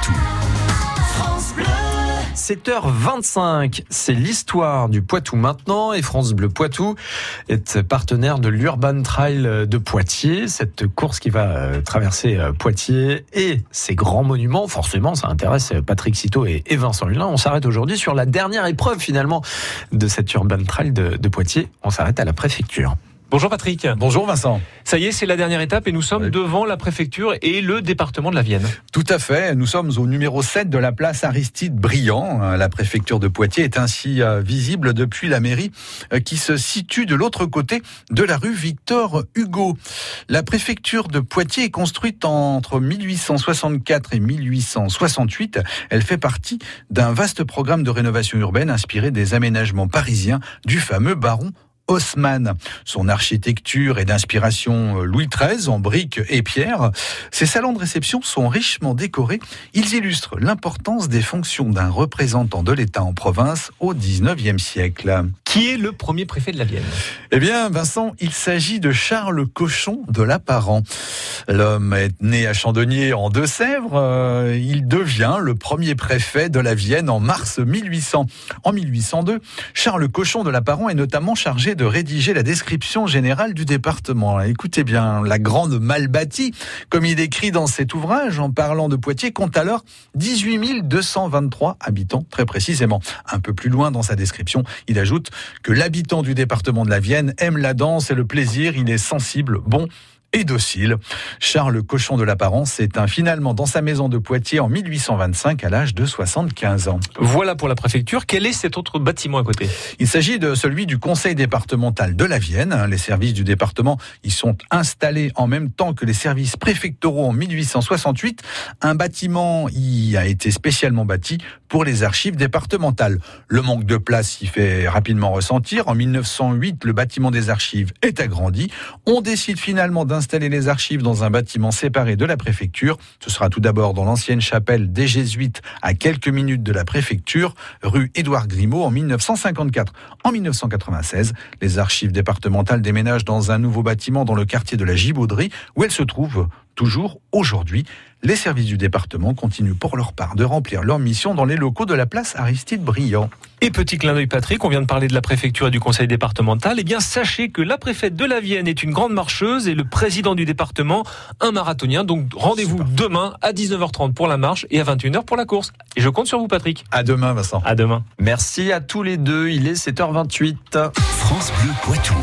Poitou. 7h25, c'est l'histoire du Poitou maintenant et France Bleu Poitou est partenaire de l'Urban Trail de Poitiers, cette course qui va euh, traverser euh, Poitiers et ses grands monuments. Forcément, ça intéresse Patrick Citeau et Vincent Hulin. On s'arrête aujourd'hui sur la dernière épreuve finalement de cette Urban Trail de Poitiers. On s'arrête à la préfecture. Bonjour Patrick. Bonjour Vincent. Ça y est, c'est la dernière étape et nous sommes Oui. devant la préfecture et le département de la Vienne. Tout à fait, nous sommes au numéro 7 de la place Aristide Briand. La préfecture de Poitiers est ainsi euh, visible depuis la mairie euh, qui se situe de l'autre côté de la rue Victor Hugo. La préfecture de Poitiers est construite entre 1864 et 1868. Elle fait partie d'un vaste programme de rénovation urbaine inspiré des aménagements parisiens du fameux baron Haussmann. Son architecture est d'inspiration euh, Louis XIII en briques et pierres. Ses salons de réception sont richement décorés. Ils illustrent l'importance des fonctions d'un représentant de l'État en province au XIXe siècle. Qui est le premier préfet de la Vienne? Eh bien, Vincent, il s'agit de Charles Cochon de l'Apparent. L'homme est né à Chandonnier en Deux-Sèvres. Euh, il devient le premier préfet de la Vienne en mars 1800. En 1802, Charles Cochon de l'Apparent est notamment chargé de rédiger la description générale du département. Écoutez bien, la grande Malbâtie, comme il écrit dans cet ouvrage en parlant de Poitiers, compte alors 18 223 habitants, très précisément. Un peu plus loin dans sa description, il ajoute que l'habitant du département de la Vienne aime la danse et le plaisir, il est sensible, bon et docile. Charles Cochon de l'Apparence s'éteint finalement dans sa maison de Poitiers en 1825 à l'âge de 75 ans. Voilà pour la préfecture. Quel est cet autre bâtiment à côté? Il s'agit de celui du conseil départemental de la Vienne. Les services du département y sont installés en même temps que les services préfectoraux en 1868. Un bâtiment y a été spécialement bâti pour les archives départementales. Le manque de place y fait rapidement ressentir. En 1908, le bâtiment des archives est agrandi. On décide finalement d'installer les archives dans un bâtiment séparé de la préfecture. Ce sera tout d'abord dans l'ancienne chapelle des Jésuites à quelques minutes de la préfecture, rue Édouard Grimaud en 1954. En 1996, les archives départementales déménagent dans un nouveau bâtiment dans le quartier de la Gibauderie où elles se trouvent toujours aujourd'hui. Les services du département continuent pour leur part de remplir leur mission dans les locaux de la place Aristide Briand. Et petit clin d'œil Patrick, on vient de parler de la préfecture et du conseil départemental. Eh bien, sachez que la préfète de la Vienne est une grande marcheuse et le président du département, un marathonien. Donc, rendez-vous demain à 19h30 pour la marche et à 21h pour la course. Et je compte sur vous Patrick. À demain, Vincent. À demain. Merci à tous les deux, il est 7h28. France Bleu Poitou.